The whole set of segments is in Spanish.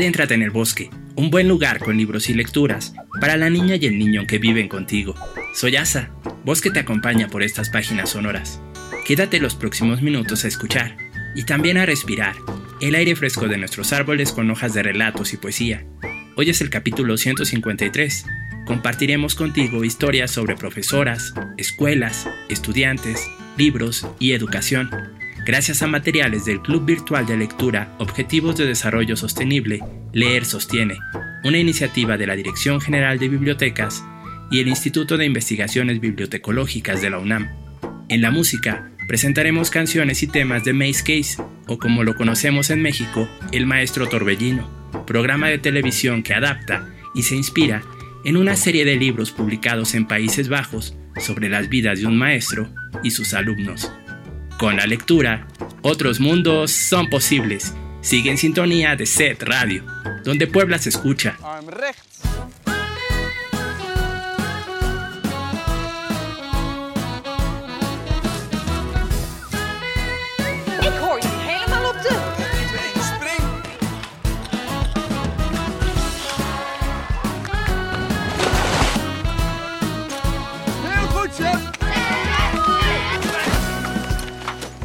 Adéntrate en el bosque, un buen lugar con libros y lecturas para la niña y el niño que viven contigo. Soy Asa, Bosque te acompaña por estas páginas sonoras. Quédate los próximos minutos a escuchar y también a respirar el aire fresco de nuestros árboles con hojas de relatos y poesía. Hoy es el capítulo 153. Compartiremos contigo historias sobre profesoras, escuelas, estudiantes, libros y educación Gracias a materiales del Club Virtual de Lectura Objetivos de Desarrollo Sostenible, Leer Sostiene, una iniciativa de la Dirección General de Bibliotecas y el Instituto de Investigaciones Bibliotecológicas de la UNAM. En la música, presentaremos canciones y temas de Maze Case, o como lo conocemos en México, El Maestro Torbellino, programa de televisión que adapta y se inspira en una serie de libros publicados en Países Bajos sobre las vidas de un maestro y sus alumnos. Con la lectura, otros mundos son posibles. Sigue en sintonía de Set Radio, donde Puebla se escucha.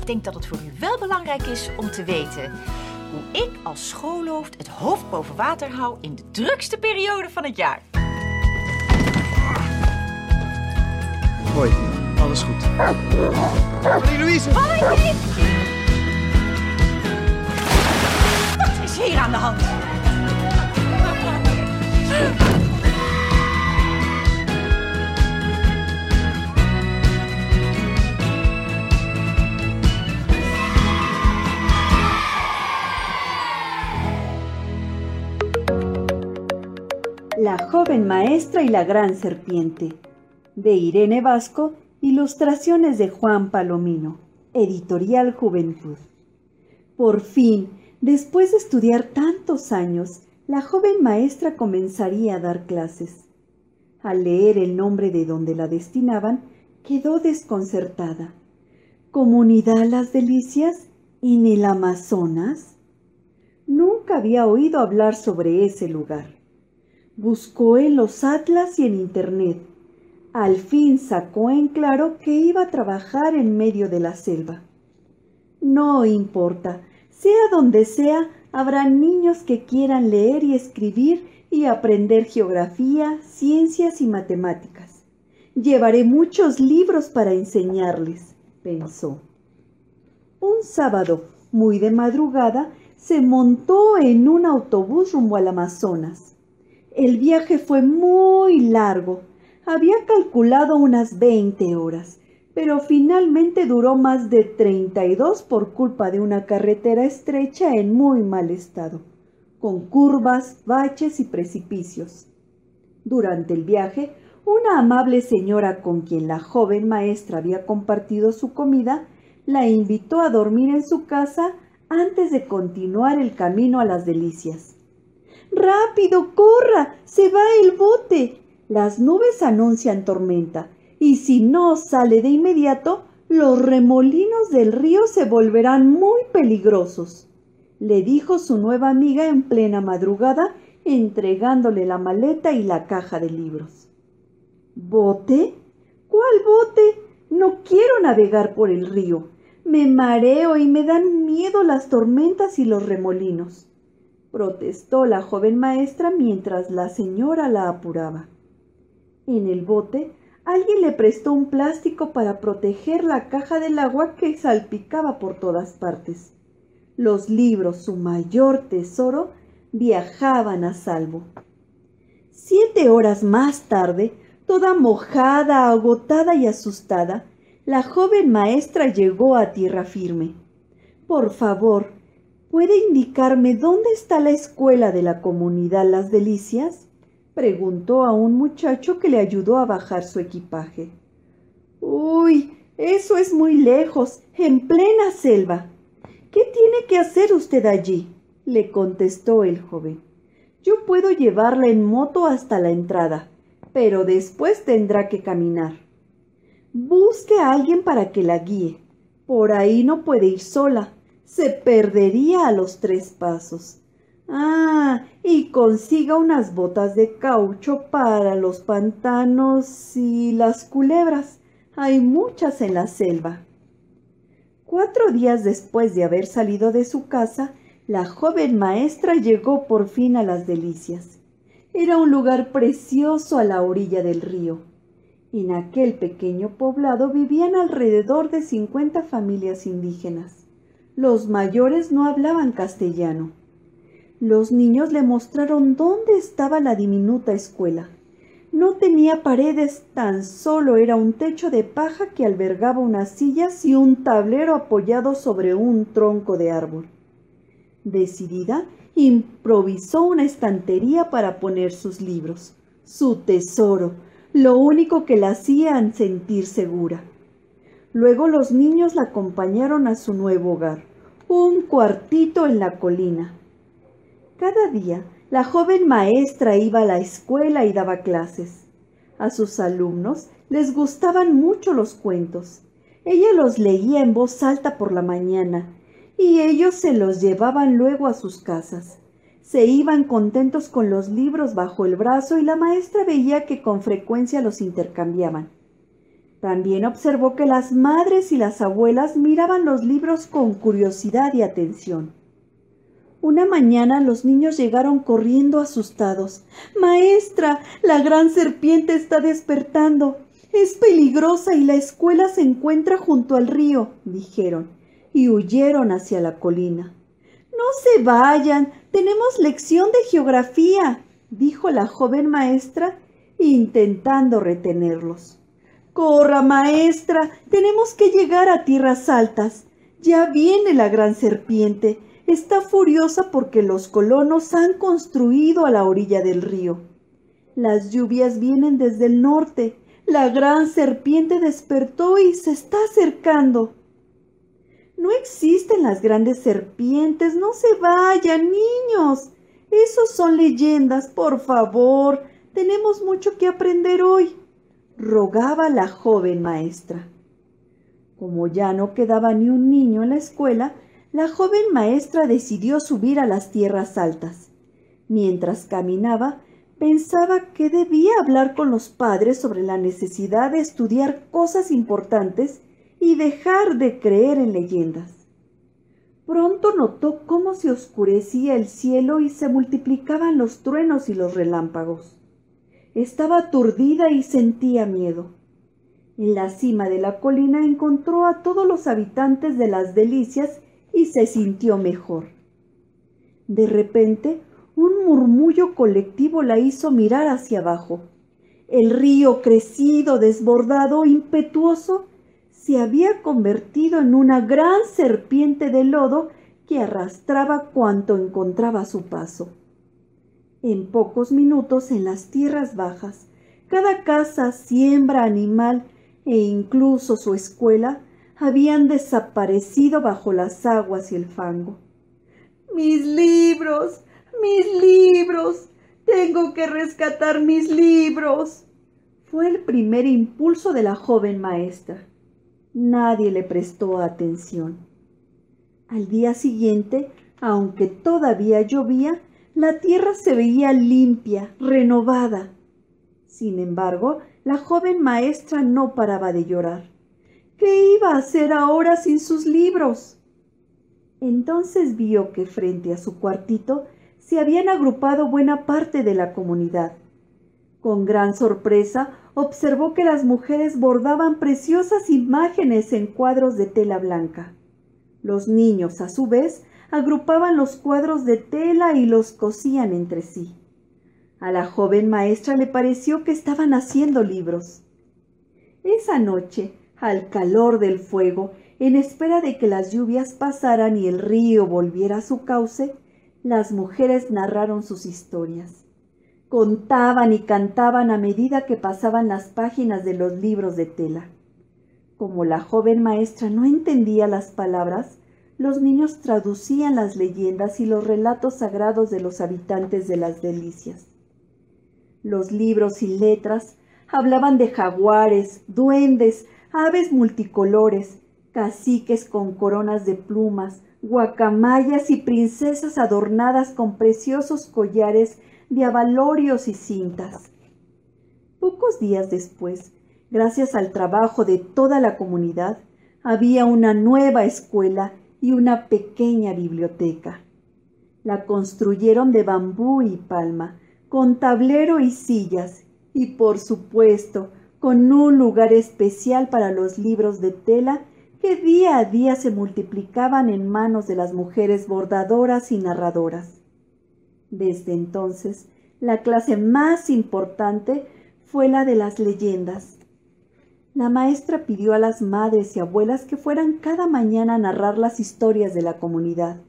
Ik denk dat het voor u wel belangrijk is om te weten hoe ik als schoolhoofd het hoofd boven water hou in de drukste periode van het jaar. Hoi, alles goed. Marie-Louise! Hoi! Wat is hier aan de hand? La joven maestra y la gran serpiente. De Irene Vasco, ilustraciones de Juan Palomino. Editorial Juventud. Por fin, después de estudiar tantos años, la joven maestra comenzaría a dar clases. Al leer el nombre de donde la destinaban, quedó desconcertada. ¿Comunidad Las Delicias? ¿En el Amazonas? Nunca había oído hablar sobre ese lugar. Buscó en los atlas y en Internet. Al fin sacó en claro que iba a trabajar en medio de la selva. No importa, sea donde sea, habrá niños que quieran leer y escribir y aprender geografía, ciencias y matemáticas. Llevaré muchos libros para enseñarles, pensó. Un sábado, muy de madrugada, se montó en un autobús rumbo al Amazonas. El viaje fue muy largo. Había calculado unas 20 horas, pero finalmente duró más de 32 por culpa de una carretera estrecha en muy mal estado, con curvas, baches y precipicios. Durante el viaje, una amable señora con quien la joven maestra había compartido su comida la invitó a dormir en su casa antes de continuar el camino a las delicias. Rápido, corra, se va el bote. Las nubes anuncian tormenta, y si no sale de inmediato, los remolinos del río se volverán muy peligrosos, le dijo su nueva amiga en plena madrugada, entregándole la maleta y la caja de libros. ¿Bote? ¿Cuál bote? No quiero navegar por el río. Me mareo y me dan miedo las tormentas y los remolinos. Protestó la joven maestra mientras la señora la apuraba. En el bote alguien le prestó un plástico para proteger la caja del agua que salpicaba por todas partes. Los libros, su mayor tesoro, viajaban a salvo. Siete horas más tarde, toda mojada, agotada y asustada, la joven maestra llegó a tierra firme. Por favor, ¿puede indicarme dónde está la escuela de la comunidad Las Delicias? preguntó a un muchacho que le ayudó a bajar su equipaje. Uy, eso es muy lejos, en plena selva. ¿Qué tiene que hacer usted allí? le contestó el joven. Yo puedo llevarla en moto hasta la entrada, pero después tendrá que caminar. Busque a alguien para que la guíe. Por ahí no puede ir sola. Se perdería a los tres pasos. Ah, y consiga unas botas de caucho para los pantanos y las culebras. Hay muchas en la selva. Cuatro días después de haber salido de su casa, la joven maestra llegó por fin a las delicias. Era un lugar precioso a la orilla del río. En aquel pequeño poblado vivían alrededor de cincuenta familias indígenas. Los mayores no hablaban castellano. Los niños le mostraron dónde estaba la diminuta escuela. No tenía paredes, tan solo era un techo de paja que albergaba unas sillas y un tablero apoyado sobre un tronco de árbol. Decidida, improvisó una estantería para poner sus libros, su tesoro, lo único que la hacía sentir segura. Luego los niños la acompañaron a su nuevo hogar, un cuartito en la colina. Cada día la joven maestra iba a la escuela y daba clases. A sus alumnos les gustaban mucho los cuentos. Ella los leía en voz alta por la mañana y ellos se los llevaban luego a sus casas. Se iban contentos con los libros bajo el brazo y la maestra veía que con frecuencia los intercambiaban. También observó que las madres y las abuelas miraban los libros con curiosidad y atención. Una mañana los niños llegaron corriendo asustados. Maestra, la gran serpiente está despertando. Es peligrosa y la escuela se encuentra junto al río, dijeron y huyeron hacia la colina. No se vayan, tenemos lección de geografía, dijo la joven maestra, intentando retenerlos. Corra, maestra, tenemos que llegar a tierras altas. Ya viene la gran serpiente. Está furiosa porque los colonos han construido a la orilla del río. Las lluvias vienen desde el norte. La gran serpiente despertó y se está acercando. No existen las grandes serpientes. No se vayan, niños. Esos son leyendas, por favor. Tenemos mucho que aprender hoy, rogaba la joven maestra. Como ya no quedaba ni un niño en la escuela, la joven maestra decidió subir a las tierras altas. Mientras caminaba, pensaba que debía hablar con los padres sobre la necesidad de estudiar cosas importantes y dejar de creer en leyendas. Pronto notó cómo se oscurecía el cielo y se multiplicaban los truenos y los relámpagos. Estaba aturdida y sentía miedo. En la cima de la colina encontró a todos los habitantes de las delicias y se sintió mejor. De repente, un murmullo colectivo la hizo mirar hacia abajo. El río crecido, desbordado, impetuoso, se había convertido en una gran serpiente de lodo que arrastraba cuanto encontraba a su paso. En pocos minutos en las tierras bajas, cada casa, siembra, animal e incluso su escuela habían desaparecido bajo las aguas y el fango. Mis libros, mis libros, tengo que rescatar mis libros. Fue el primer impulso de la joven maestra. Nadie le prestó atención. Al día siguiente, aunque todavía llovía, la tierra se veía limpia, renovada. Sin embargo, la joven maestra no paraba de llorar. ¿Qué iba a hacer ahora sin sus libros? Entonces vio que frente a su cuartito se habían agrupado buena parte de la comunidad. Con gran sorpresa observó que las mujeres bordaban preciosas imágenes en cuadros de tela blanca. Los niños, a su vez, agrupaban los cuadros de tela y los cosían entre sí. A la joven maestra le pareció que estaban haciendo libros. Esa noche, al calor del fuego, en espera de que las lluvias pasaran y el río volviera a su cauce, las mujeres narraron sus historias. Contaban y cantaban a medida que pasaban las páginas de los libros de tela. Como la joven maestra no entendía las palabras, los niños traducían las leyendas y los relatos sagrados de los habitantes de las delicias. Los libros y letras hablaban de jaguares, duendes, aves multicolores, caciques con coronas de plumas, guacamayas y princesas adornadas con preciosos collares de abalorios y cintas. Pocos días después, gracias al trabajo de toda la comunidad, había una nueva escuela y una pequeña biblioteca. La construyeron de bambú y palma, con tablero y sillas, y por supuesto, con un lugar especial para los libros de tela que día a día se multiplicaban en manos de las mujeres bordadoras y narradoras. Desde entonces, la clase más importante fue la de las leyendas. La maestra pidió a las madres y abuelas que fueran cada mañana a narrar las historias de la comunidad.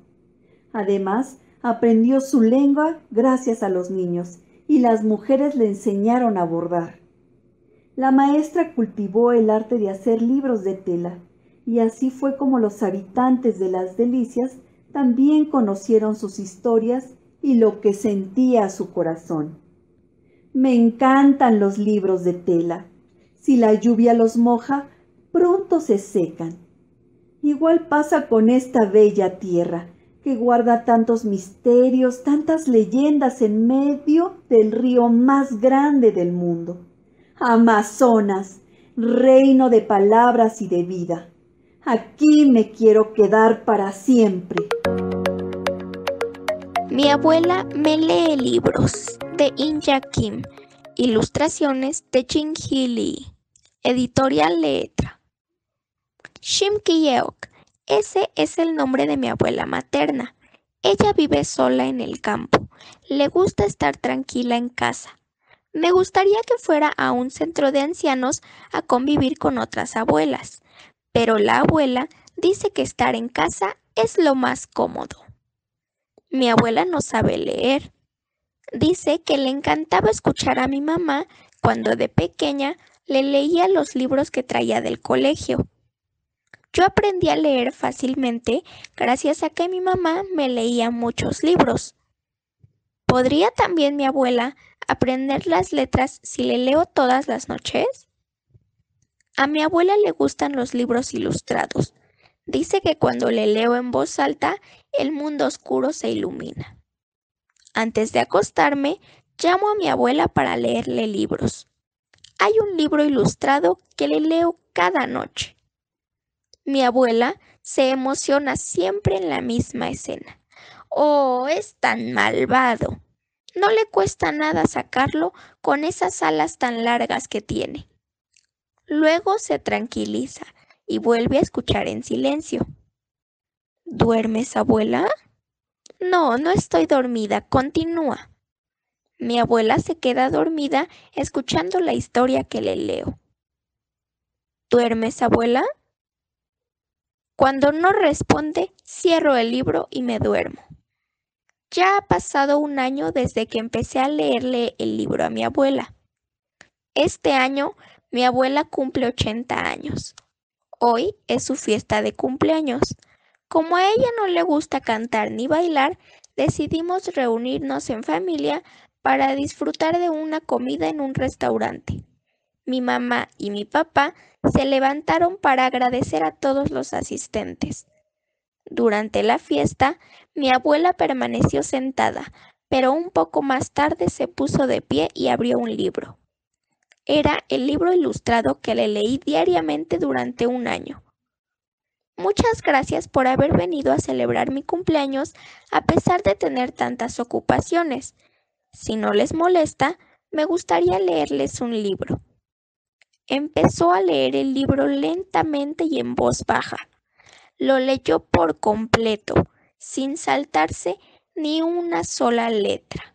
Además, aprendió su lengua gracias a los niños y las mujeres le enseñaron a bordar. La maestra cultivó el arte de hacer libros de tela y así fue como los habitantes de las delicias también conocieron sus historias y lo que sentía su corazón. Me encantan los libros de tela. Si la lluvia los moja, pronto se secan. Igual pasa con esta bella tierra, que guarda tantos misterios, tantas leyendas en medio del río más grande del mundo. Amazonas, reino de palabras y de vida. Aquí me quiero quedar para siempre. Mi abuela me lee libros de Inja Kim, ilustraciones de Jin Lee, editorial Letra. Shim Kiyeok ese es el nombre de mi abuela materna. Ella vive sola en el campo. Le gusta estar tranquila en casa. Me gustaría que fuera a un centro de ancianos a convivir con otras abuelas, pero la abuela dice que estar en casa es lo más cómodo. Mi abuela no sabe leer. Dice que le encantaba escuchar a mi mamá cuando de pequeña le leía los libros que traía del colegio. Yo aprendí a leer fácilmente gracias a que mi mamá me leía muchos libros. ¿Podría también mi abuela aprender las letras si le leo todas las noches? A mi abuela le gustan los libros ilustrados. Dice que cuando le leo en voz alta, el mundo oscuro se ilumina. Antes de acostarme, llamo a mi abuela para leerle libros. Hay un libro ilustrado que le leo cada noche. Mi abuela se emociona siempre en la misma escena. Oh, es tan malvado. No le cuesta nada sacarlo con esas alas tan largas que tiene. Luego se tranquiliza y vuelve a escuchar en silencio. ¿Duermes, abuela? No, no estoy dormida. Continúa. Mi abuela se queda dormida escuchando la historia que le leo. ¿Duermes, abuela? Cuando no responde, cierro el libro y me duermo. Ya ha pasado un año desde que empecé a leerle el libro a mi abuela. Este año mi abuela cumple 80 años. Hoy es su fiesta de cumpleaños. Como a ella no le gusta cantar ni bailar, decidimos reunirnos en familia para disfrutar de una comida en un restaurante. Mi mamá y mi papá se levantaron para agradecer a todos los asistentes. Durante la fiesta, mi abuela permaneció sentada, pero un poco más tarde se puso de pie y abrió un libro. Era el libro ilustrado que le leí diariamente durante un año. Muchas gracias por haber venido a celebrar mi cumpleaños a pesar de tener tantas ocupaciones. Si no les molesta, me gustaría leerles un libro. Empezó a leer el libro lentamente y en voz baja. Lo leyó por completo, sin saltarse ni una sola letra.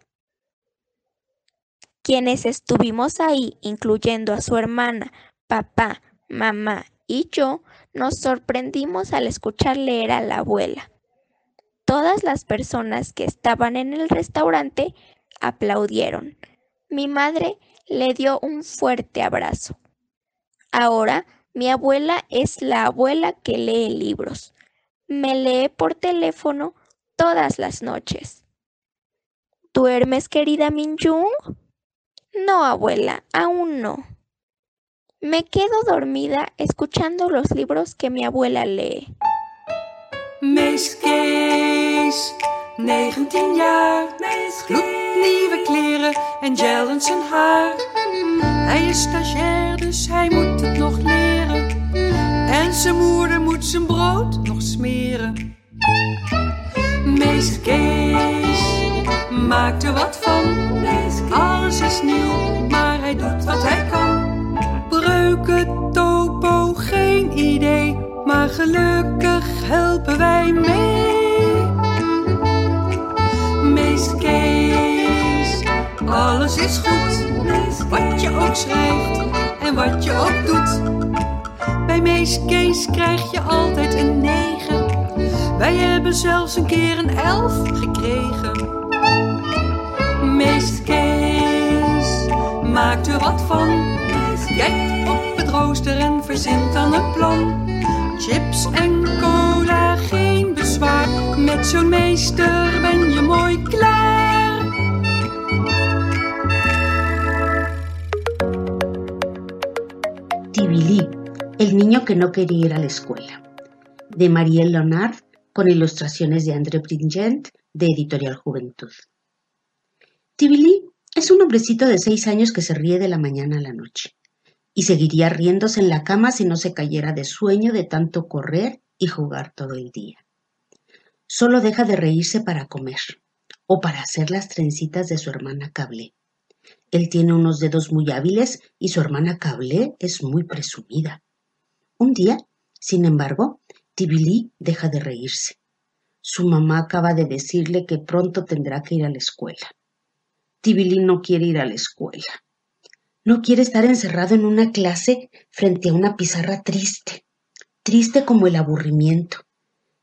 Quienes estuvimos ahí, incluyendo a su hermana, papá, mamá y yo, nos sorprendimos al escuchar leer a la abuela. Todas las personas que estaban en el restaurante aplaudieron. Mi madre le dio un fuerte abrazo. Ahora mi abuela es la abuela que lee libros. Me lee por teléfono todas las noches. ¿Duermes, querida Minjung? No, abuela, aún no. Me quedo dormida escuchando los libros que mi abuela lee. Mees Kees, 19 jaar, gloednieuwe kleren en gel in zijn haar. Hij is stagiair, dus hij moet het nog leren. En zijn moeder moet zijn brood nog smeren. Mees Kees maakt er wat van. Alles is nieuw, maar hij doet wat hij kan. Breuken, topo, geen idee. Maar gelukkig helpen wij mee. Mees Kees, alles is goed. Wat je ook schrijft en wat je ook doet. Bij Mees Kees krijg je altijd een negen. Wij hebben zelfs een keer een elf gekregen. Mees Kees maakt er wat van. Kijkt op het rooster en verzint dan een plan. Chips en cola, geen bezwaar. Met zo'n meester ben je mooi klaar. El niño que no quería ir a la escuela, de Marielle Leonard, con ilustraciones de André Pringent, de Editorial Juventud. Tibili es un hombrecito de seis años que se ríe de la mañana a la noche, y seguiría riéndose en la cama si no se cayera de sueño de tanto correr y jugar todo el día. Solo deja de reírse para comer, o para hacer las trencitas de su hermana Cable. Él tiene unos dedos muy hábiles y su hermana Cable es muy presumida. Un día, sin embargo, Tibili deja de reírse. Su mamá acaba de decirle que pronto tendrá que ir a la escuela. Tibili no quiere ir a la escuela. No quiere estar encerrado en una clase frente a una pizarra triste, triste como el aburrimiento.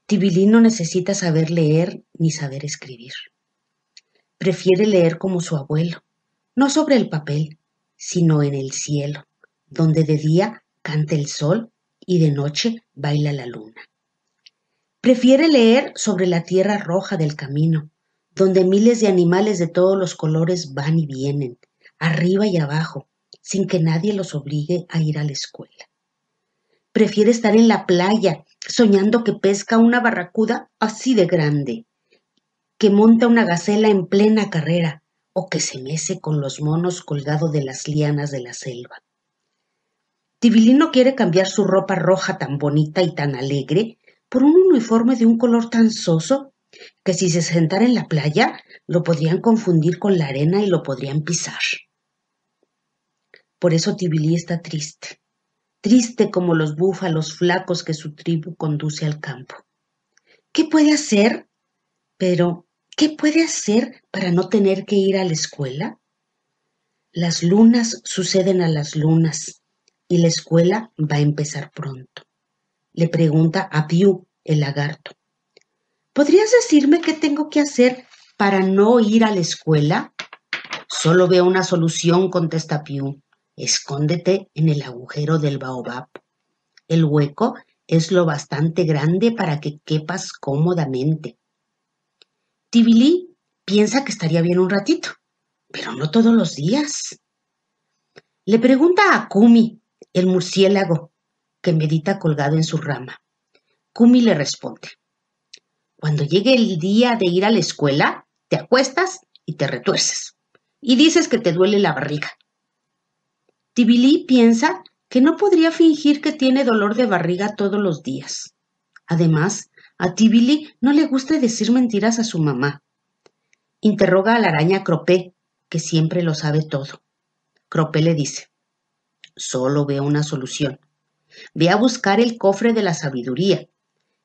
Tibili no necesita saber leer ni saber escribir. Prefiere leer como su abuelo, no sobre el papel, sino en el cielo, donde de día canta el sol y de noche baila la luna. Prefiere leer sobre la tierra roja del camino, donde miles de animales de todos los colores van y vienen, arriba y abajo, sin que nadie los obligue a ir a la escuela. Prefiere estar en la playa, soñando que pesca una barracuda así de grande, que monta una gacela en plena carrera, o que se mece con los monos colgado de las lianas de la selva. Tibilino quiere cambiar su ropa roja tan bonita y tan alegre por un uniforme de un color tan soso que si se sentara en la playa lo podrían confundir con la arena y lo podrían pisar. Por eso Tibilí está triste, triste como los búfalos flacos que su tribu conduce al campo. ¿Qué puede hacer? Pero, ¿qué puede hacer para no tener que ir a la escuela? Las lunas suceden a las lunas y la escuela va a empezar pronto. Le pregunta a Piu, el lagarto. ¿Podrías decirme qué tengo que hacer para no ir a la escuela? Solo veo una solución, contesta Piu. Escóndete en el agujero del baobab. El hueco es lo bastante grande para que quepas cómodamente. Tibili piensa que estaría bien un ratito, pero no todos los días. Le pregunta a Kumi, el murciélago, que medita colgado en su rama. Kumi le responde, cuando llegue el día de ir a la escuela, te acuestas y te retuerces, y dices que te duele la barriga. Tibili piensa que no podría fingir que tiene dolor de barriga todos los días. Además, a Tibili no le gusta decir mentiras a su mamá. Interroga a la araña Cropé, que siempre lo sabe todo. Cropé le dice, solo veo una solución. Ve a buscar el cofre de la sabiduría.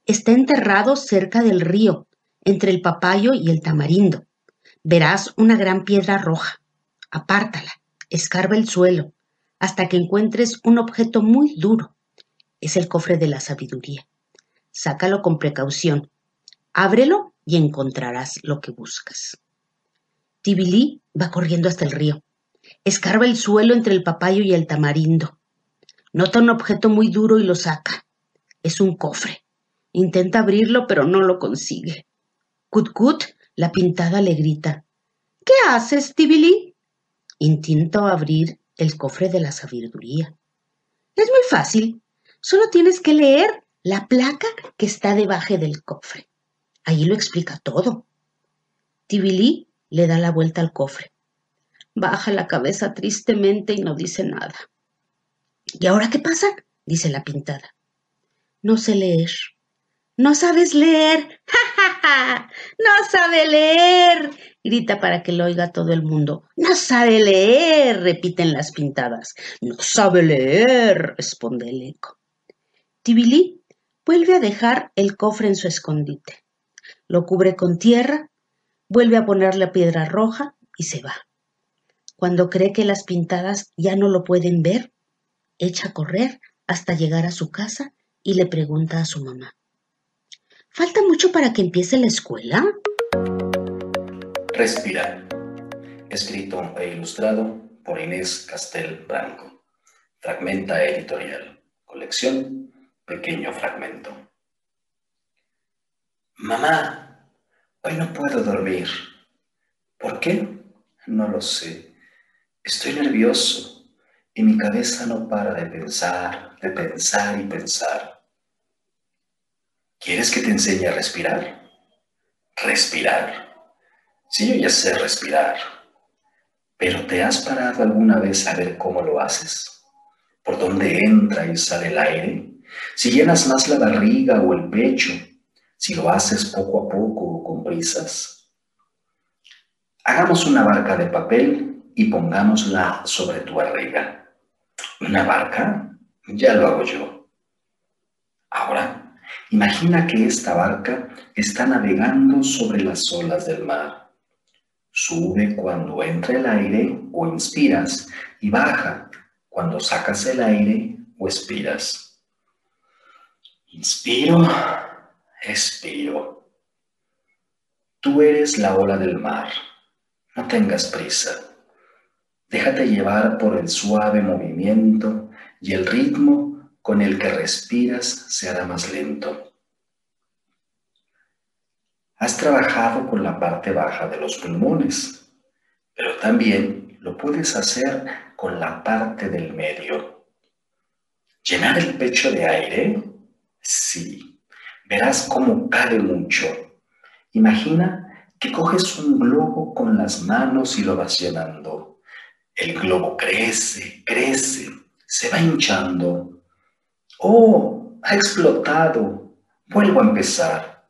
Está enterrado cerca del río, entre el papayo y el tamarindo. Verás una gran piedra roja. Apártala, escarba el suelo, hasta que encuentres un objeto muy duro. Es el cofre de la sabiduría. Sácalo con precaución. Ábrelo y encontrarás lo que buscas. Tibilí va corriendo hasta el río. Escarba el suelo entre el papayo y el tamarindo. Nota un objeto muy duro y lo saca. Es un cofre. Intenta abrirlo, pero no lo consigue. Cutkut, la pintada, le grita. ¿Qué haces, Tibili? Intento abrir el cofre de la sabiduría. Es muy fácil. Solo tienes que leer la placa que está debajo del cofre. Allí lo explica todo. Tibili le da la vuelta al cofre. Baja la cabeza tristemente y no dice nada. ¿Y ahora qué pasa? dice la pintada. No sé leer. No sabes leer. ¡Ja, ja, ja! No sabe leer. grita para que lo oiga todo el mundo. No sabe leer, repiten las pintadas. No sabe leer, responde el eco. Tibilí vuelve a dejar el cofre en su escondite. Lo cubre con tierra, vuelve a poner la piedra roja y se va. Cuando cree que las pintadas ya no lo pueden ver, echa a correr hasta llegar a su casa y le pregunta a su mamá. ¿Falta mucho para que empiece la escuela? Respirar. Escrito e ilustrado por Inés Castel Branco. Fragmenta editorial. Colección Pequeño Fragmento. Mamá, hoy no puedo dormir. ¿Por qué? No lo sé. Estoy nervioso y mi cabeza no para de pensar, de pensar y pensar. ¿Quieres que te enseñe a respirar? Respirar. Sí, yo ya sé respirar. Pero ¿te has parado alguna vez a ver cómo lo haces? ¿Por dónde entra y sale el aire? Si llenas más la barriga o el pecho, si lo haces poco a poco o con prisas. Hagamos una barca de papel y pongámosla sobre tu barriga. ¿Una barca? Ya lo hago yo. Ahora, imagina que esta barca está navegando sobre las olas del mar. Sube cuando entra el aire o inspiras y baja cuando sacas el aire o expiras. Inspiro, expiro. Tú eres la ola del mar. No tengas prisa. Déjate llevar por el suave movimiento y el ritmo con el que respiras se hará más lento. Has trabajado con la parte baja de los pulmones, pero también lo puedes hacer con la parte del medio. ¿Llenar el pecho de aire? Sí. Verás cómo cabe mucho. Imagina que coges un globo con las manos y lo vas llenando. El globo crece, crece, se va hinchando. Oh, ha explotado. Vuelvo a empezar.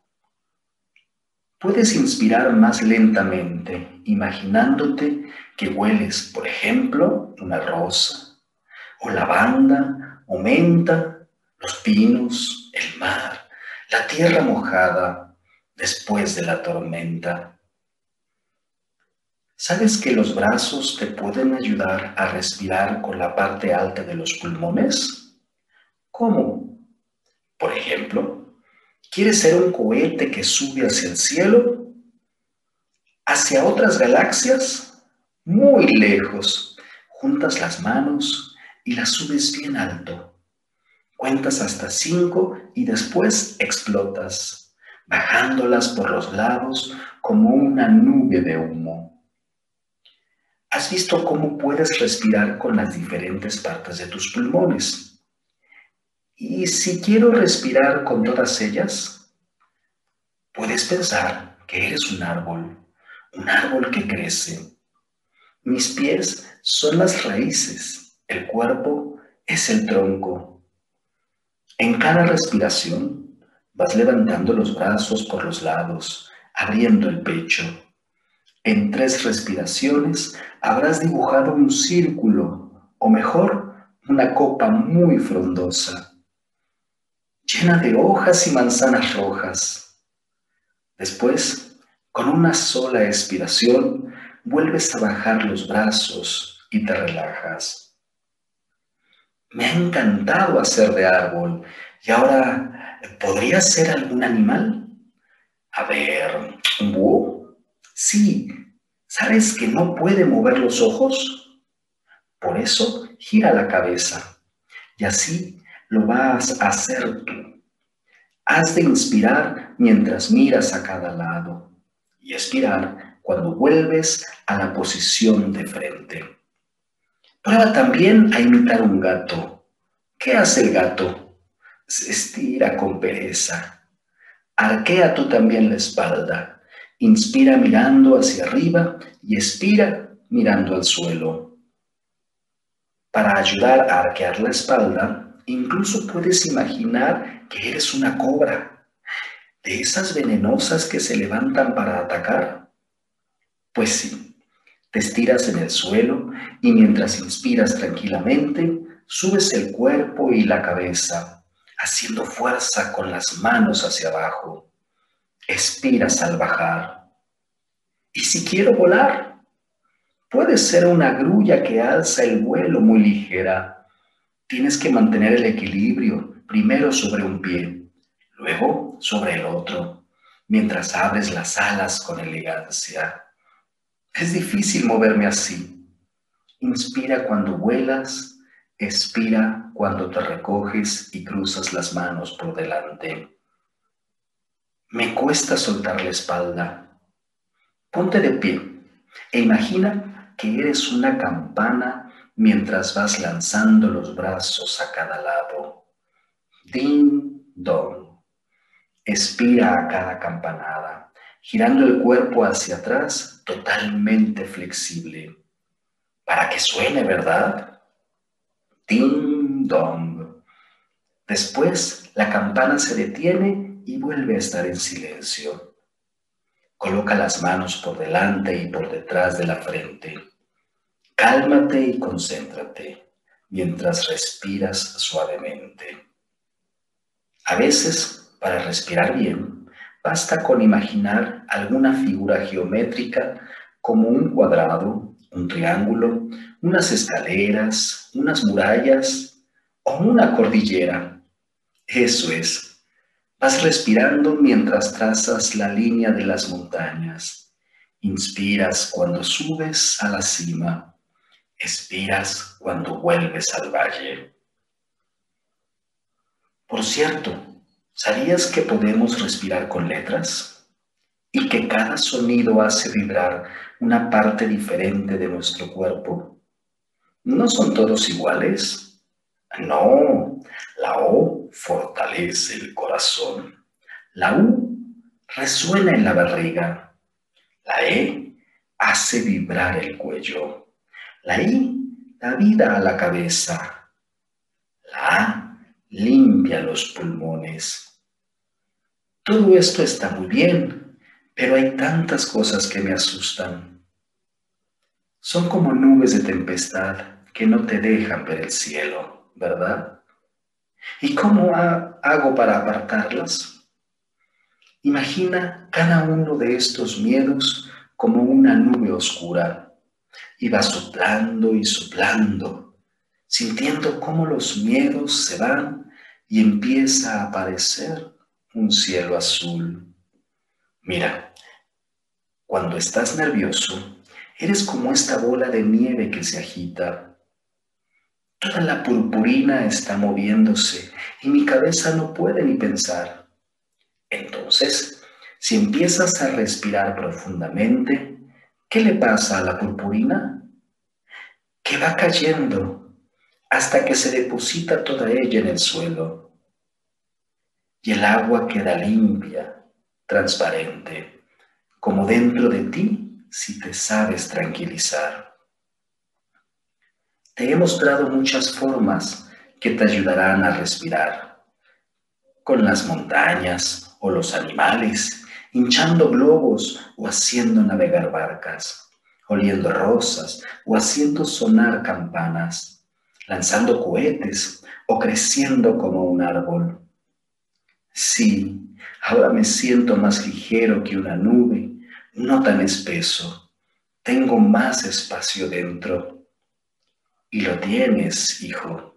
Puedes inspirar más lentamente, imaginándote que hueles, por ejemplo, una rosa, o lavanda, o menta, los pinos, el mar, la tierra mojada después de la tormenta. ¿Sabes que los brazos te pueden ayudar a respirar con la parte alta de los pulmones? ¿Cómo? Por ejemplo, ¿quieres ser un cohete que sube hacia el cielo? ¿Hacia otras galaxias? Muy lejos. Juntas las manos y las subes bien alto. Cuentas hasta cinco y después explotas, bajándolas por los lados como una nube de humo. ¿Has visto cómo puedes respirar con las diferentes partes de tus pulmones? Y si quiero respirar con todas ellas, puedes pensar que eres un árbol, un árbol que crece. Mis pies son las raíces, el cuerpo es el tronco. En cada respiración Vas levantando los brazos por los lados, abriendo el pecho. En tres respiraciones habrás dibujado un círculo, o mejor, una copa muy frondosa, llena de hojas y manzanas rojas. Después, con una sola expiración, vuelves a bajar los brazos y te relajas. Me ha encantado hacer de árbol y ahora, ¿podría ser algún animal? A ver, ¿un búho? Sí. ¿Sabes que no puede mover los ojos? Por eso gira la cabeza y así lo vas a hacer tú. Has de inspirar mientras miras a cada lado y expirar cuando vuelves a la posición de frente. Prueba también a imitar un gato. ¿Qué hace el gato? Se estira con pereza. Arquea tú también la espalda. Inspira mirando hacia arriba y expira mirando al suelo. Para ayudar a arquear la espalda, incluso puedes imaginar que eres una cobra, de esas venenosas que se levantan para atacar. Pues sí, te estiras en el suelo y mientras inspiras tranquilamente, subes el cuerpo y la cabeza, haciendo fuerza con las manos hacia abajo. Expiras al bajar. ¿Y si quiero volar? Puede ser una grulla que alza el vuelo muy ligera. Tienes que mantener el equilibrio, primero sobre un pie, luego sobre el otro, mientras abres las alas con elegancia. Es difícil moverme así. Inspira cuando vuelas, expira cuando te recoges y cruzas las manos por delante. Me cuesta soltar la espalda. Ponte de pie e imagina que eres una campana mientras vas lanzando los brazos a cada lado. Ding dong. Expira a cada campanada, girando el cuerpo hacia atrás totalmente flexible. Para que suene, ¿verdad? Ding dong. Después la campana se detiene y vuelve a estar en silencio. Coloca las manos por delante y por detrás de la frente. Cálmate y concéntrate mientras respiras suavemente. A veces, para respirar bien, basta con imaginar alguna figura geométrica como un cuadrado, un triángulo, unas escaleras, unas murallas o una cordillera. Eso es Vas respirando mientras trazas la línea de las montañas. Inspiras cuando subes a la cima. Expiras cuando vuelves al valle. Por cierto, ¿sabías que podemos respirar con letras? Y que cada sonido hace vibrar una parte diferente de nuestro cuerpo. ¿No son todos iguales? No, la O fortalece el corazón. La U resuena en la barriga. La E hace vibrar el cuello. La I da vida a la cabeza. La A limpia los pulmones. Todo esto está muy bien, pero hay tantas cosas que me asustan. Son como nubes de tempestad que no te dejan ver el cielo, ¿verdad? ¿Y cómo hago para apartarlas? Imagina cada uno de estos miedos como una nube oscura y va soplando y soplando, sintiendo cómo los miedos se van y empieza a aparecer un cielo azul. Mira, cuando estás nervioso, eres como esta bola de nieve que se agita Toda la purpurina está moviéndose y mi cabeza no puede ni pensar. Entonces, si empiezas a respirar profundamente, ¿qué le pasa a la purpurina? Que va cayendo hasta que se deposita toda ella en el suelo. Y el agua queda limpia, transparente, como dentro de ti si te sabes tranquilizar. Te he mostrado muchas formas que te ayudarán a respirar. con las montañas o los animales, hinchando globos o haciendo navegar barcas, oliendo rosas o haciendo sonar campanas, lanzando cohetes o creciendo como un árbol. Sí, ahora me siento más ligero que una nube, no tan espeso. Tengo más espacio dentro. Y lo tienes, hijo.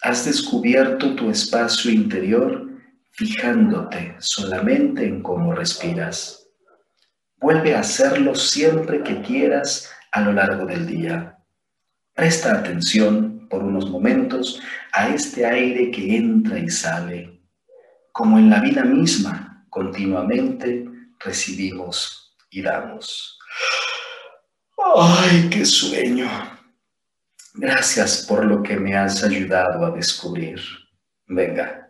Has descubierto tu espacio interior fijándote solamente en cómo respiras. Vuelve a hacerlo siempre que quieras a lo largo del día. Presta atención por unos momentos a este aire que entra y sale. Como en la vida misma, continuamente recibimos y damos. ¡Ay, qué sueño! Gracias por lo que me has ayudado a descubrir. Venga,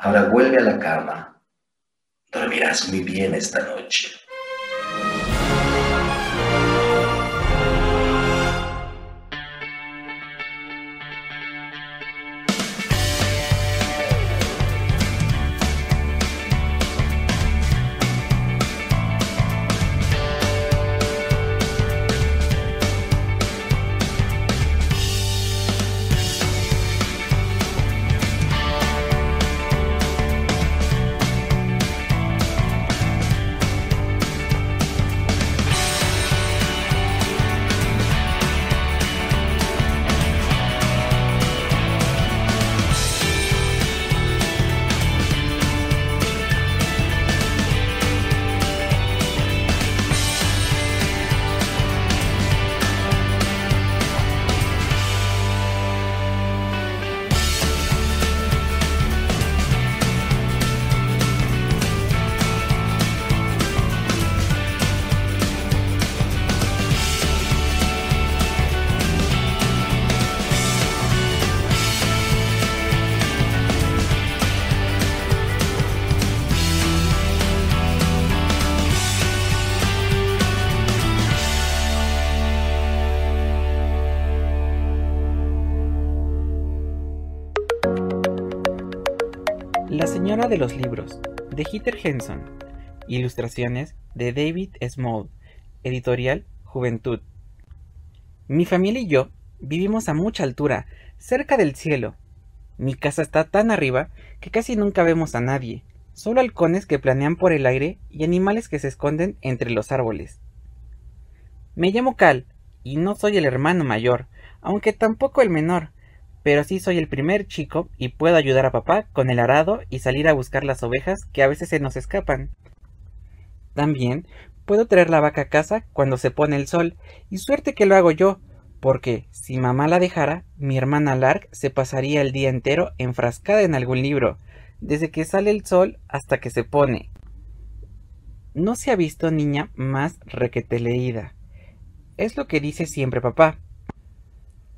Ahora vuelve a la cama. Dormirás muy bien esta noche. Heather Henson. Ilustraciones de David Small. Editorial Juventud. Mi familia y yo vivimos a mucha altura, cerca del cielo. Mi casa está tan arriba que casi nunca vemos a nadie, solo halcones que planean por el aire y animales que se esconden entre los árboles. Me llamo Cal y no soy el hermano mayor, aunque tampoco el menor, pero sí soy el primer chico y puedo ayudar a papá con el arado y salir a buscar las ovejas que a veces se nos escapan. También puedo traer la vaca a casa cuando se pone el sol, y suerte que lo hago yo, porque si mamá la dejara, mi hermana Lark se pasaría el día entero enfrascada en algún libro, desde que sale el sol hasta que se pone. No se ha visto niña más requete leída. Es lo que dice siempre papá.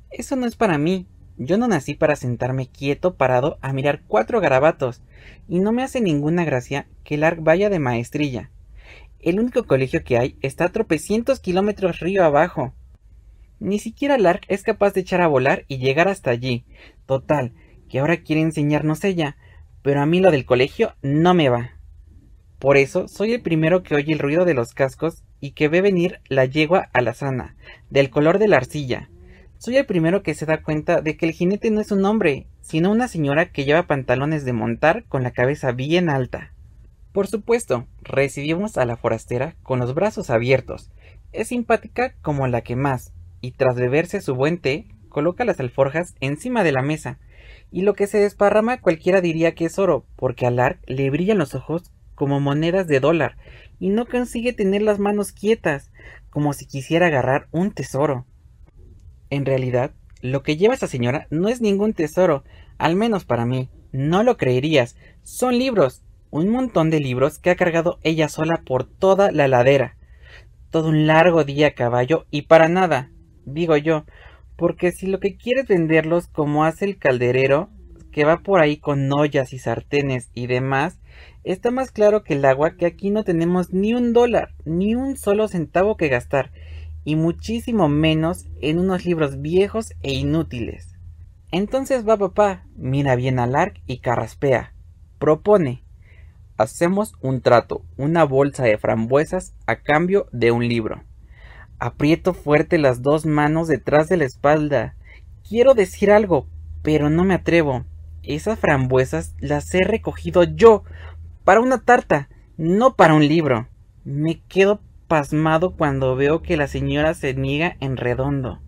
Eso no es para mí, yo no nací para sentarme quieto parado a mirar cuatro garabatos, y no me hace ninguna gracia que el ARC vaya de maestrilla. El único colegio que hay está a tropecientos kilómetros río abajo. Ni siquiera Lark es capaz de echar a volar y llegar hasta allí. Total, que ahora quiere enseñarnos ella, pero a mí lo del colegio no me va. Por eso soy el primero que oye el ruido de los cascos y que ve venir la yegua alazana, del color de la arcilla, soy el primero que se da cuenta de que el jinete no es un hombre, sino una señora que lleva pantalones de montar con la cabeza bien alta. Por supuesto, recibimos a la forastera con los brazos abiertos. Es simpática como la que más, y tras beberse su buen té, coloca las alforjas encima de la mesa, y lo que se desparrama cualquiera diría que es oro, porque al Lark le brillan los ojos como monedas de dólar, y no consigue tener las manos quietas, como si quisiera agarrar un tesoro. En realidad, lo que lleva esa señora no es ningún tesoro, al menos para mí. No lo creerías. Son libros. Un montón de libros que ha cargado ella sola por toda la ladera. Todo un largo día a caballo y para nada, digo yo, porque si lo que quieres venderlos como hace el calderero, que va por ahí con ollas y sartenes y demás, está más claro que el agua que aquí no tenemos ni un dólar, ni un solo centavo que gastar, y muchísimo menos en unos libros viejos e inútiles. Entonces va papá, mira bien al arc y carraspea. propone. Hacemos un trato, una bolsa de frambuesas a cambio de un libro. Aprieto fuerte las dos manos detrás de la espalda. Quiero decir algo, pero no me atrevo. Esas frambuesas las he recogido yo, para una tarta, no para un libro. Me quedo pasmado cuando veo que la señora se niega en redondo.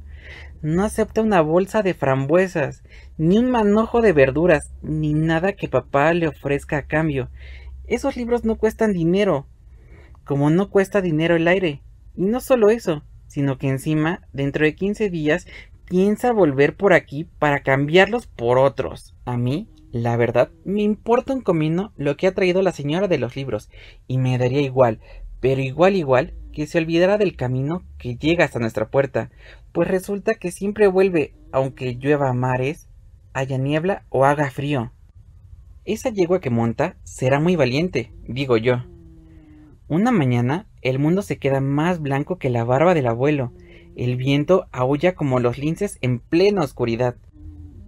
No acepta una bolsa de frambuesas, ni un manojo de verduras, ni nada que papá le ofrezca a cambio. Esos libros no cuestan dinero, como no cuesta dinero el aire. Y no solo eso, sino que encima, dentro de 15 días, piensa volver por aquí para cambiarlos por otros. A mí, la verdad, me importa un comino lo que ha traído la señora de los libros, y me daría igual, pero igual igual, que se olvidara del camino que llega hasta nuestra puerta, pues resulta que siempre vuelve, aunque llueva mares, haya niebla o haga frío. Esa yegua que monta será muy valiente, digo yo. Una mañana el mundo se queda más blanco que la barba del abuelo. El viento aúlla como los linces en plena oscuridad.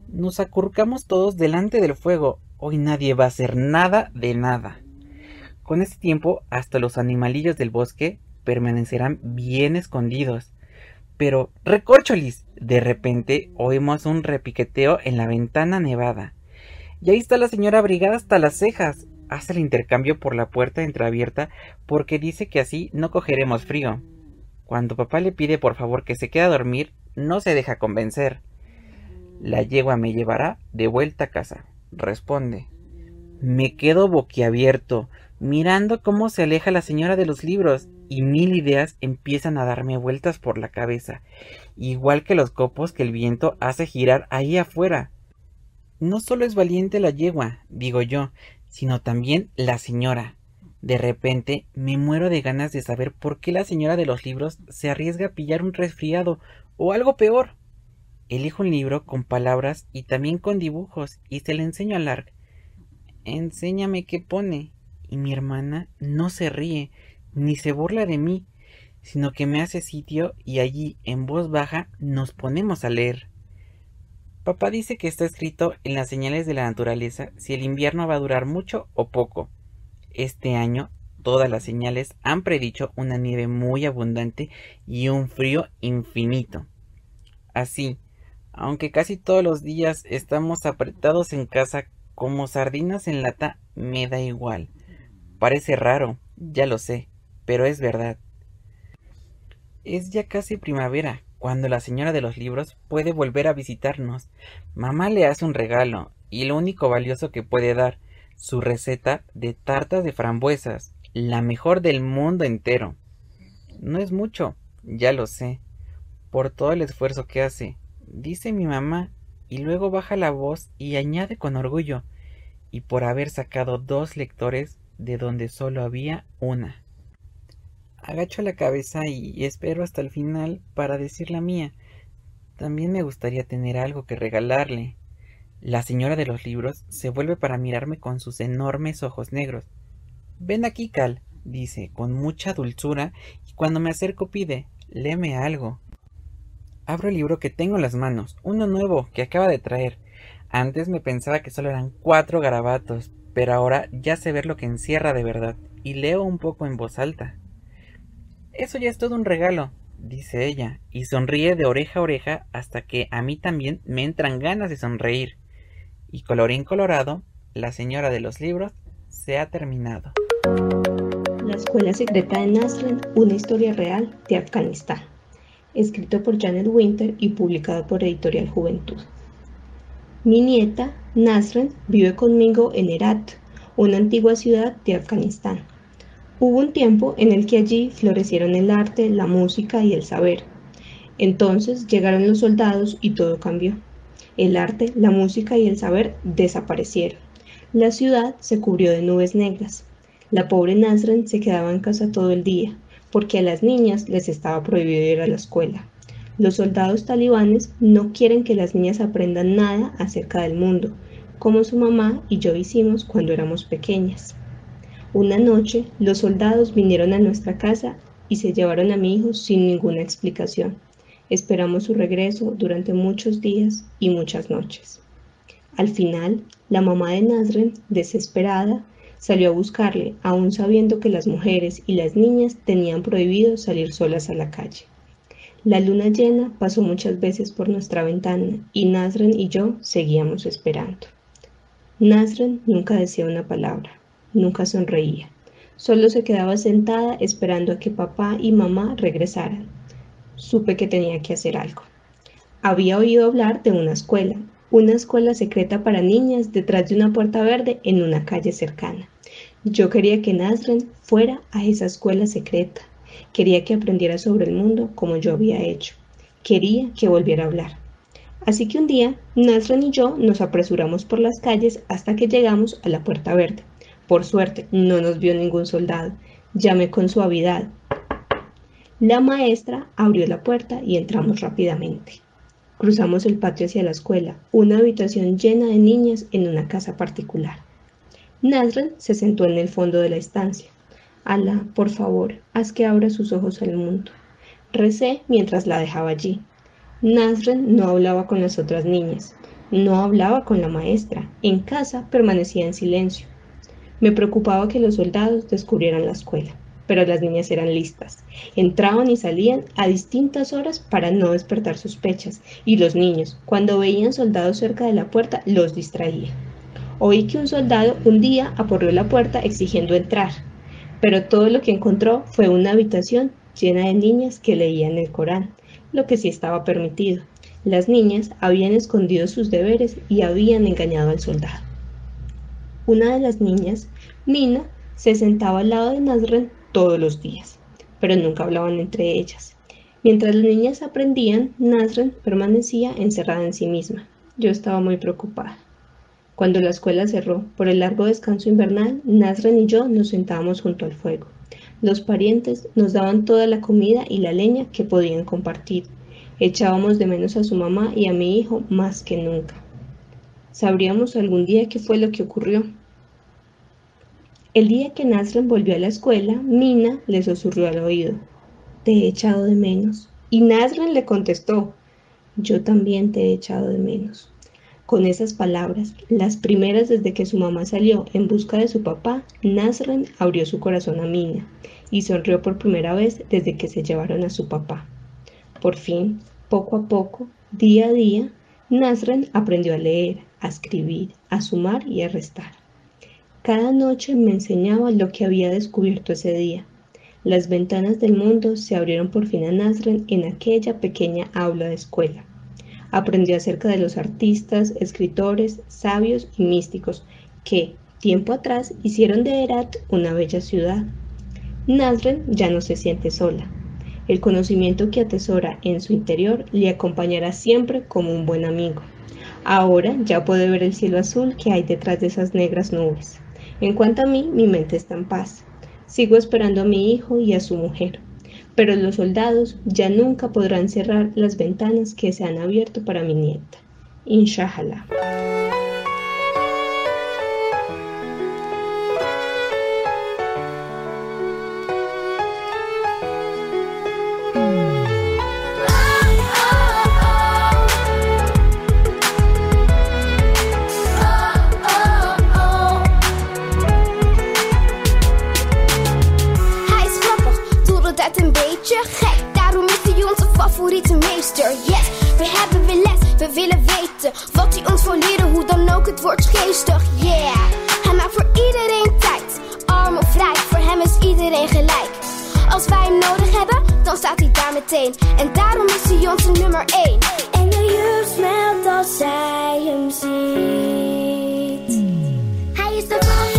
Nos acurrucamos todos delante del fuego. Hoy nadie va a hacer nada de nada. Con este tiempo, hasta los animalillos del bosque permanecerán bien escondidos. Pero, recorcholis, de repente oímos un repiqueteo en la ventana nevada. Y ahí está la señora abrigada hasta las cejas. Hace el intercambio por la puerta entreabierta porque dice que así no cogeremos frío. Cuando papá le pide por favor que se quede a dormir, no se deja convencer. La yegua me llevará de vuelta a casa, responde. Me quedo boquiabierto, mirando cómo se aleja la señora de los libros, y mil ideas empiezan a darme vueltas por la cabeza, igual que los copos que el viento hace girar ahí afuera. No solo es valiente la yegua, digo yo, sino también la señora. De repente me muero de ganas de saber por qué la señora de los libros se arriesga a pillar un resfriado o algo peor. Elijo un libro con palabras y también con dibujos y se le enseño a Lark. Enséñame qué pone. Y mi hermana no se ríe ni se burla de mí, sino que me hace sitio y allí en voz baja nos ponemos a leer. Papá dice que está escrito en las señales de la naturaleza si el invierno va a durar mucho o poco. Este año todas las señales han predicho una nieve muy abundante y un frío infinito. Así, aunque casi todos los días estamos apretados en casa como sardinas en lata, me da igual. Parece raro, ya lo sé, pero es verdad. Es ya casi primavera, cuando la señora de los libros puede volver a visitarnos. Mamá le hace un regalo, y lo único valioso que puede dar, su receta de tartas de frambuesas, la mejor del mundo entero. No es mucho, ya lo sé, por todo el esfuerzo que hace, dice mi mamá, y luego baja la voz y añade con orgullo, y por haber sacado dos lectores de donde solo había una. Agacho la cabeza y espero hasta el final para decir la mía. También me gustaría tener algo que regalarle. La señora de los libros se vuelve para mirarme con sus enormes ojos negros. Ven aquí, Cal, dice, con mucha dulzura, y cuando me acerco pide, léeme algo. Abro el libro que tengo en las manos, uno nuevo que acaba de traer. Antes me pensaba que solo eran cuatro garabatos, pero ahora ya sé ver lo que encierra de verdad, y leo un poco en voz alta. Eso ya es todo un regalo, dice ella, y sonríe de oreja a oreja hasta que a mí también me entran ganas de sonreír. Y colorín colorado, la señora de los libros se ha terminado. La Escuela Secreta de Nasrin, una historia real de Afganistán. Escrito por Janet Winter y publicado por Editorial Juventud. Mi nieta, Nasrin, vive conmigo en Herat, una antigua ciudad de Afganistán. Hubo un tiempo en el que allí florecieron el arte, la música y el saber. Entonces llegaron los soldados y todo cambió. El arte, la música y el saber desaparecieron. La ciudad se cubrió de nubes negras. La pobre Nasrin se quedaba en casa todo el día, porque a las niñas les estaba prohibido ir a la escuela. Los soldados talibanes no quieren que las niñas aprendan nada acerca del mundo, como su mamá y yo hicimos cuando éramos pequeñas. Una noche los soldados vinieron a nuestra casa y se llevaron a mi hijo sin ninguna explicación. Esperamos su regreso durante muchos días y muchas noches. Al final, la mamá de Nasren, desesperada, salió a buscarle, aún sabiendo que las mujeres y las niñas tenían prohibido salir solas a la calle. La luna llena pasó muchas veces por nuestra ventana y Nasren y yo seguíamos esperando. Nasren nunca decía una palabra, nunca sonreía. Solo se quedaba sentada esperando a que papá y mamá regresaran. Supe que tenía que hacer algo. Había oído hablar de una escuela, una escuela secreta para niñas detrás de una puerta verde en una calle cercana. Yo quería que Nasren fuera a esa escuela secreta. Quería que aprendiera sobre el mundo como yo había hecho. Quería que volviera a hablar. Así que un día, Nasren y yo nos apresuramos por las calles hasta que llegamos a la puerta verde. Por suerte, no nos vio ningún soldado. Llamé con suavidad. La maestra abrió la puerta y entramos rápidamente. Cruzamos el patio hacia la escuela, una habitación llena de niñas en una casa particular. Nasren se sentó en el fondo de la estancia. Ala, por favor, haz que abra sus ojos al mundo. Recé mientras la dejaba allí. Nasren no hablaba con las otras niñas, no hablaba con la maestra. En casa permanecía en silencio. Me preocupaba que los soldados descubrieran la escuela, pero las niñas eran listas. Entraban y salían a distintas horas para no despertar sospechas, y los niños, cuando veían soldados cerca de la puerta, los distraía. Oí que un soldado un día aporrió la puerta exigiendo entrar, pero todo lo que encontró fue una habitación llena de niñas que leían el Corán, lo que sí estaba permitido. Las niñas habían escondido sus deberes y habían engañado al soldado. Una de las niñas, Mina, se sentaba al lado de Nasren todos los días, pero nunca hablaban entre ellas. Mientras las niñas aprendían, Nasren permanecía encerrada en sí misma. Yo estaba muy preocupada. Cuando la escuela cerró, por el largo descanso invernal, Nasren y yo nos sentábamos junto al fuego. Los parientes nos daban toda la comida y la leña que podían compartir. Echábamos de menos a su mamá y a mi hijo más que nunca. Sabríamos algún día qué fue lo que ocurrió. El día que Nasren volvió a la escuela, Mina le susurró al oído, Te he echado de menos. Y Nasren le contestó, Yo también te he echado de menos. Con esas palabras, las primeras desde que su mamá salió en busca de su papá, Nasren abrió su corazón a Mina y sonrió por primera vez desde que se llevaron a su papá. Por fin, poco a poco, día a día, Nasren aprendió a leer, a escribir, a sumar y a restar. Cada noche me enseñaba lo que había descubierto ese día. Las ventanas del mundo se abrieron por fin a Nasren en aquella pequeña aula de escuela. Aprendió acerca de los artistas, escritores, sabios y místicos que, tiempo atrás, hicieron de Herat una bella ciudad. Nasren ya no se siente sola. El conocimiento que atesora en su interior le acompañará siempre como un buen amigo. Ahora ya puede ver el cielo azul que hay detrás de esas negras nubes. En cuanto a mí, mi mente está en paz. Sigo esperando a mi hijo y a su mujer. Pero los soldados ya nunca podrán cerrar las ventanas que se han abierto para mi nieta. Inshallah. meester. Yes, we hebben weer les, we willen weten wat hij ons wil leren, hoe dan ook, het wordt geestig. Yeah, hij maakt voor iedereen tijd, arm of rijk, voor hem is iedereen gelijk. Als wij hem nodig hebben, dan staat hij daar meteen. En daarom is hij onze nummer 1. En de jeugd smelt als zij hem ziet. Hij is de man.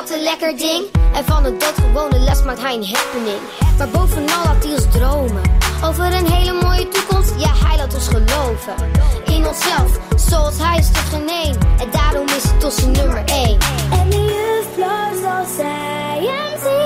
Wat een lekker ding. En van de doodgewone les maakt hij een happening. Maar bovenal had hij ons dromen. Over een hele mooie toekomst, ja, hij laat ons geloven. In onszelf, zoals hij is toch geen één. En daarom is het onze nummer één. En de juffrouw als zij hem.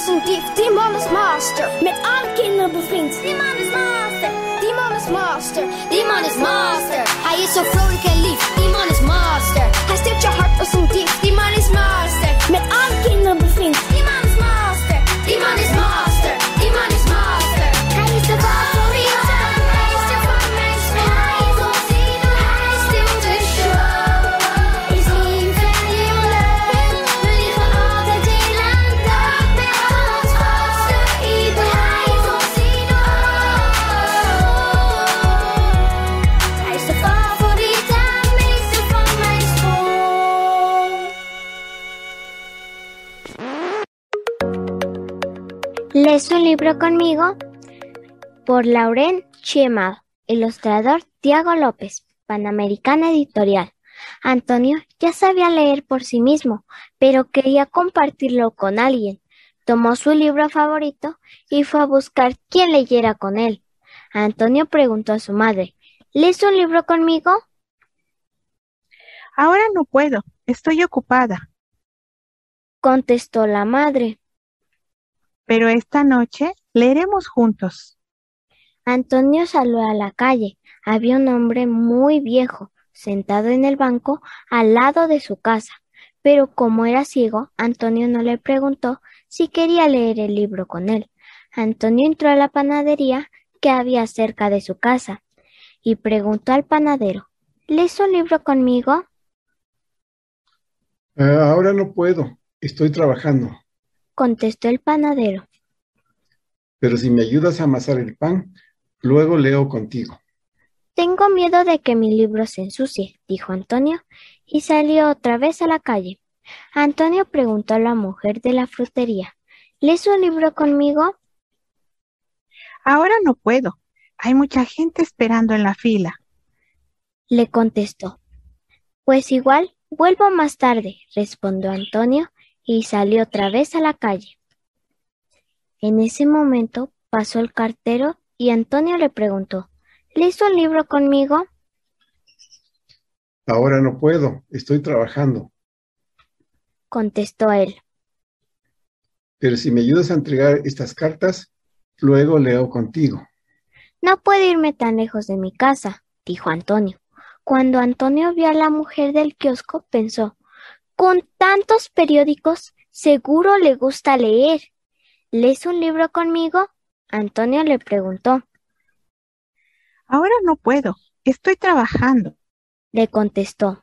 Als een dief, die man is master. Met alle kinderen bevriend, die man is master. Die man is master, die man is master. Hij is zo vrolijk en lief, die man is master. Hij steelt je hart als een dief, die man is master. Met alle kinderen bevriend, die man libro conmigo por Lauren Chiemado, ilustrador Tiago López, Panamericana Editorial. Antonio ya sabía leer por sí mismo, pero quería compartirlo con alguien. Tomó su libro favorito y fue a buscar quién leyera con él. Antonio preguntó a su madre, ¿lees un libro conmigo? Ahora no puedo, estoy ocupada. Contestó la madre. Pero esta noche leeremos juntos. Antonio salió a la calle. Había un hombre muy viejo sentado en el banco al lado de su casa. Pero como era ciego, Antonio no le preguntó si quería leer el libro con él. Antonio entró a la panadería que había cerca de su casa y preguntó al panadero, ¿lees un libro conmigo? Ah, ahora no puedo, estoy trabajando. Contestó el panadero. Pero si me ayudas a amasar el pan, luego leo contigo. Tengo miedo de que mi libro se ensucie, dijo Antonio, y salió otra vez a la calle. Antonio preguntó a la mujer de la frutería, ¿lees un libro conmigo? Ahora no puedo. Hay mucha gente esperando en la fila. Le contestó. Pues igual, vuelvo más tarde, respondió Antonio, y salió otra vez a la calle. En ese momento pasó el cartero y Antonio le preguntó, ¿lees un libro conmigo? Ahora no puedo, estoy trabajando. Contestó él. Pero si me ayudas a entregar estas cartas, luego leo contigo. No puedo irme tan lejos de mi casa, dijo Antonio. Cuando Antonio vio a la mujer del kiosco, pensó, con tantos periódicos, seguro le gusta leer. ¿Lees un libro conmigo? Antonio le preguntó. Ahora no puedo, estoy trabajando. Le contestó.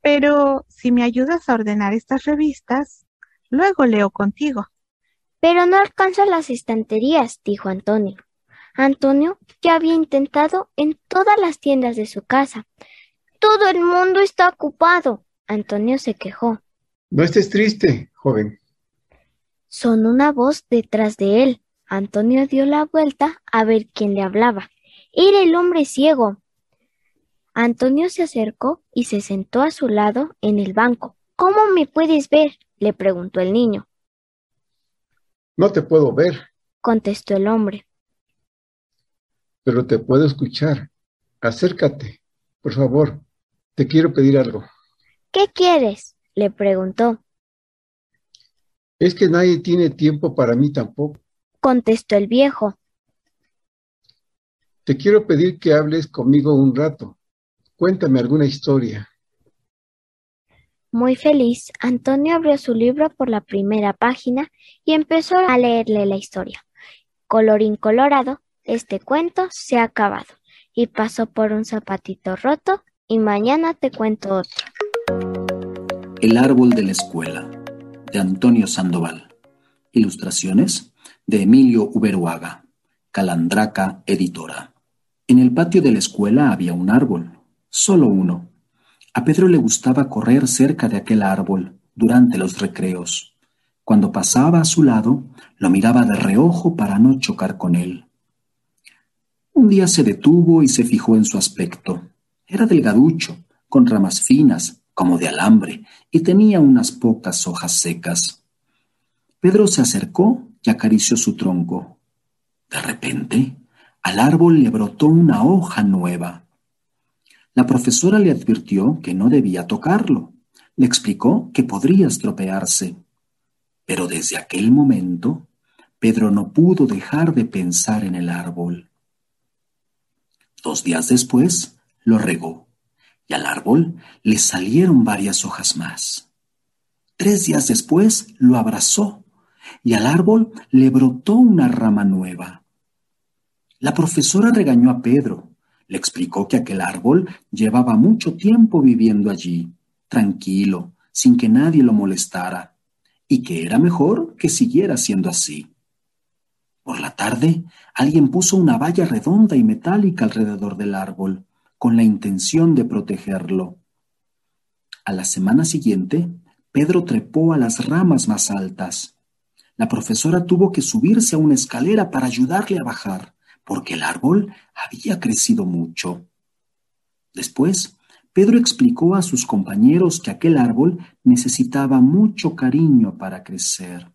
Pero si me ayudas a ordenar estas revistas, luego leo contigo. Pero no alcanzo las estanterías, dijo Antonio. Antonio ya había intentado en todas las tiendas de su casa. Todo el mundo está ocupado. Antonio se quejó. No estés triste, joven. Sonó una voz detrás de él. Antonio dio la vuelta a ver quién le hablaba. Era el hombre ciego. Antonio se acercó y se sentó a su lado en el banco. ¿Cómo me puedes ver? le preguntó el niño. No te puedo ver, Contestó el hombre. pero te puedo escuchar. Acércate, por favor. Te quiero pedir algo. ¿Qué quieres? le preguntó. Es que nadie tiene tiempo para mí tampoco. Contestó el viejo. Te quiero pedir que hables conmigo un rato. Cuéntame alguna historia. Muy feliz, Antonio abrió su libro por la primera página y empezó a leerle la historia. Colorín colorado, este cuento se ha acabado y pasó por un zapatito roto y mañana te cuento otro. El árbol de la escuela, de Antonio Sandoval. Ilustraciones de Emilio Uberuaga. Calandraca Editora. En el patio de la escuela había un árbol, solo uno. A Pedro le gustaba correr cerca de aquel árbol durante los recreos. Cuando pasaba a su lado, lo miraba de reojo para no chocar con él. Un día se detuvo y se fijó en su aspecto. Era delgaducho, con ramas finas, como de alambre, y tenía unas pocas hojas secas. Pedro se acercó y acarició su tronco. De repente, al árbol le brotó una hoja nueva. La profesora le advirtió que no debía tocarlo. Le explicó que podría estropearse. Pero desde aquel momento, Pedro no pudo dejar de pensar en el árbol. Dos días después, lo regó y al árbol le salieron varias hojas más. Tres días después lo abrazó y al árbol le brotó una rama nueva. La profesora regañó a Pedro, le explicó que aquel árbol llevaba mucho tiempo viviendo allí, tranquilo, sin que nadie lo molestara, y que era mejor que siguiera siendo así. Por la tarde, alguien puso una valla redonda y metálica alrededor del árbol, con la intención de protegerlo. A la semana siguiente, Pedro trepó a las ramas más altas. La profesora tuvo que subirse a una escalera para ayudarle a bajar, porque el árbol había crecido mucho. Después, Pedro explicó a sus compañeros que aquel árbol necesitaba mucho cariño para crecer.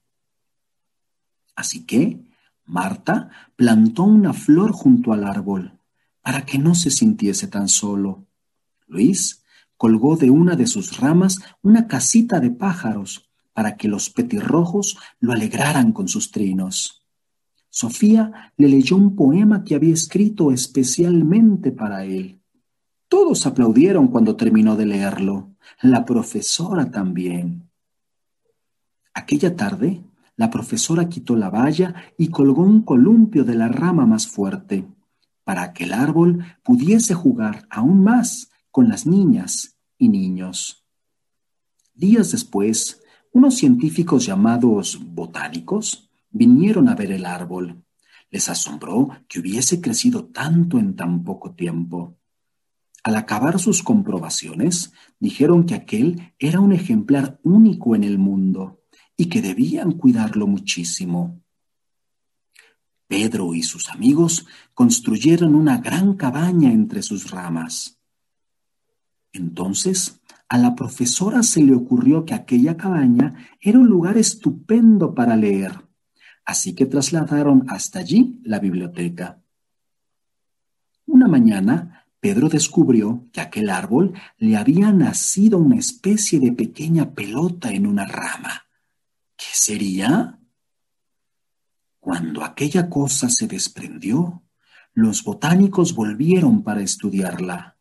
Así que Marta plantó una flor junto al árbol para que no se sintiese tan solo. Luis colgó de una de sus ramas una casita de pájaros para que los petirrojos lo alegraran con sus trinos. Sofía le leyó un poema que había escrito especialmente para él. Todos aplaudieron cuando terminó de leerlo, la profesora también. Aquella tarde, la profesora quitó la valla y colgó un columpio de la rama más fuerte para que el árbol pudiese jugar aún más con las niñas y niños. Días después, unos científicos llamados botánicos vinieron a ver el árbol. Les asombró que hubiese crecido tanto en tan poco tiempo. Al acabar sus comprobaciones, dijeron que aquel era un ejemplar único en el mundo y que debían cuidarlo muchísimo. Pedro y sus amigos construyeron una gran cabaña entre sus ramas. Entonces, a la profesora se le ocurrió que aquella cabaña era un lugar estupendo para leer, así que trasladaron hasta allí la biblioteca. Una mañana, Pedro descubrió que aquel árbol le había nacido una especie de pequeña pelota en una rama. ¿Qué sería? Cuando aquella cosa se desprendió, los botánicos volvieron para estudiarla.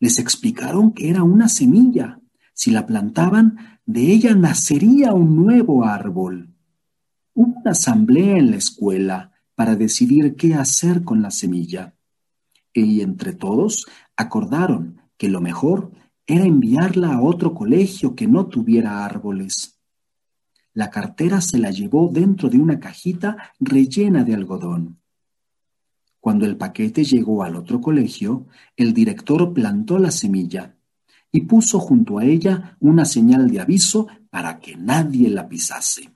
Les explicaron que era una semilla. Si la plantaban, de ella nacería un nuevo árbol. Hubo una asamblea en la escuela para decidir qué hacer con la semilla. Y entre todos acordaron que lo mejor era enviarla a otro colegio que no tuviera árboles. La cartera se la llevó dentro de una cajita rellena de algodón. Cuando el paquete llegó al otro colegio, el director plantó la semilla y puso junto a ella una señal de aviso para que nadie la pisase.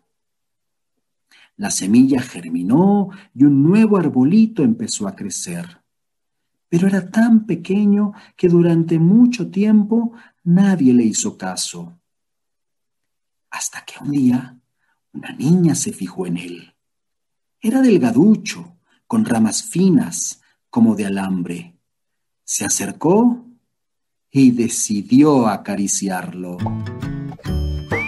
La semilla germinó y un nuevo arbolito empezó a crecer. Pero era tan pequeño que durante mucho tiempo nadie le hizo caso hasta que un día una niña se fijó en él. Era delgaducho, con ramas finas, como de alambre. Se acercó y decidió acariciarlo.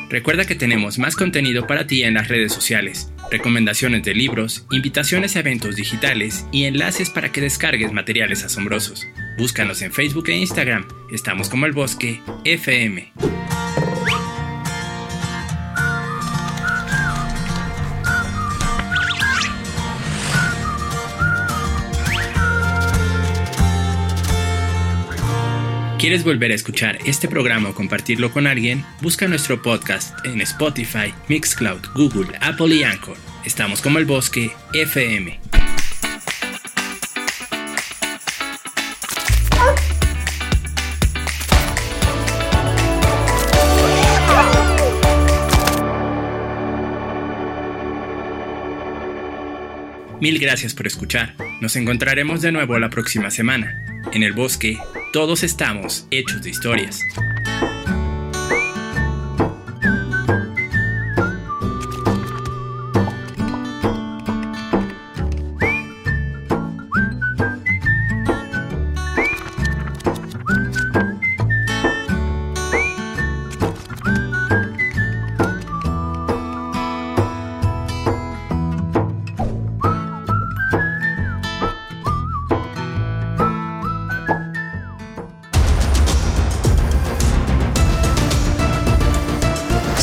Recuerda que tenemos más contenido para ti en las redes sociales, recomendaciones de libros, invitaciones a eventos digitales y enlaces para que descargues materiales asombrosos. Búscanos en Facebook e Instagram. Estamos como el bosque FM. ¿Quieres volver a escuchar este programa o compartirlo con alguien? Busca nuestro podcast en Spotify, Mixcloud, Google, Apple y Anchor. Estamos como el bosque FM. Mil gracias por escuchar. Nos encontraremos de nuevo la próxima semana. En el bosque, todos estamos hechos de historias.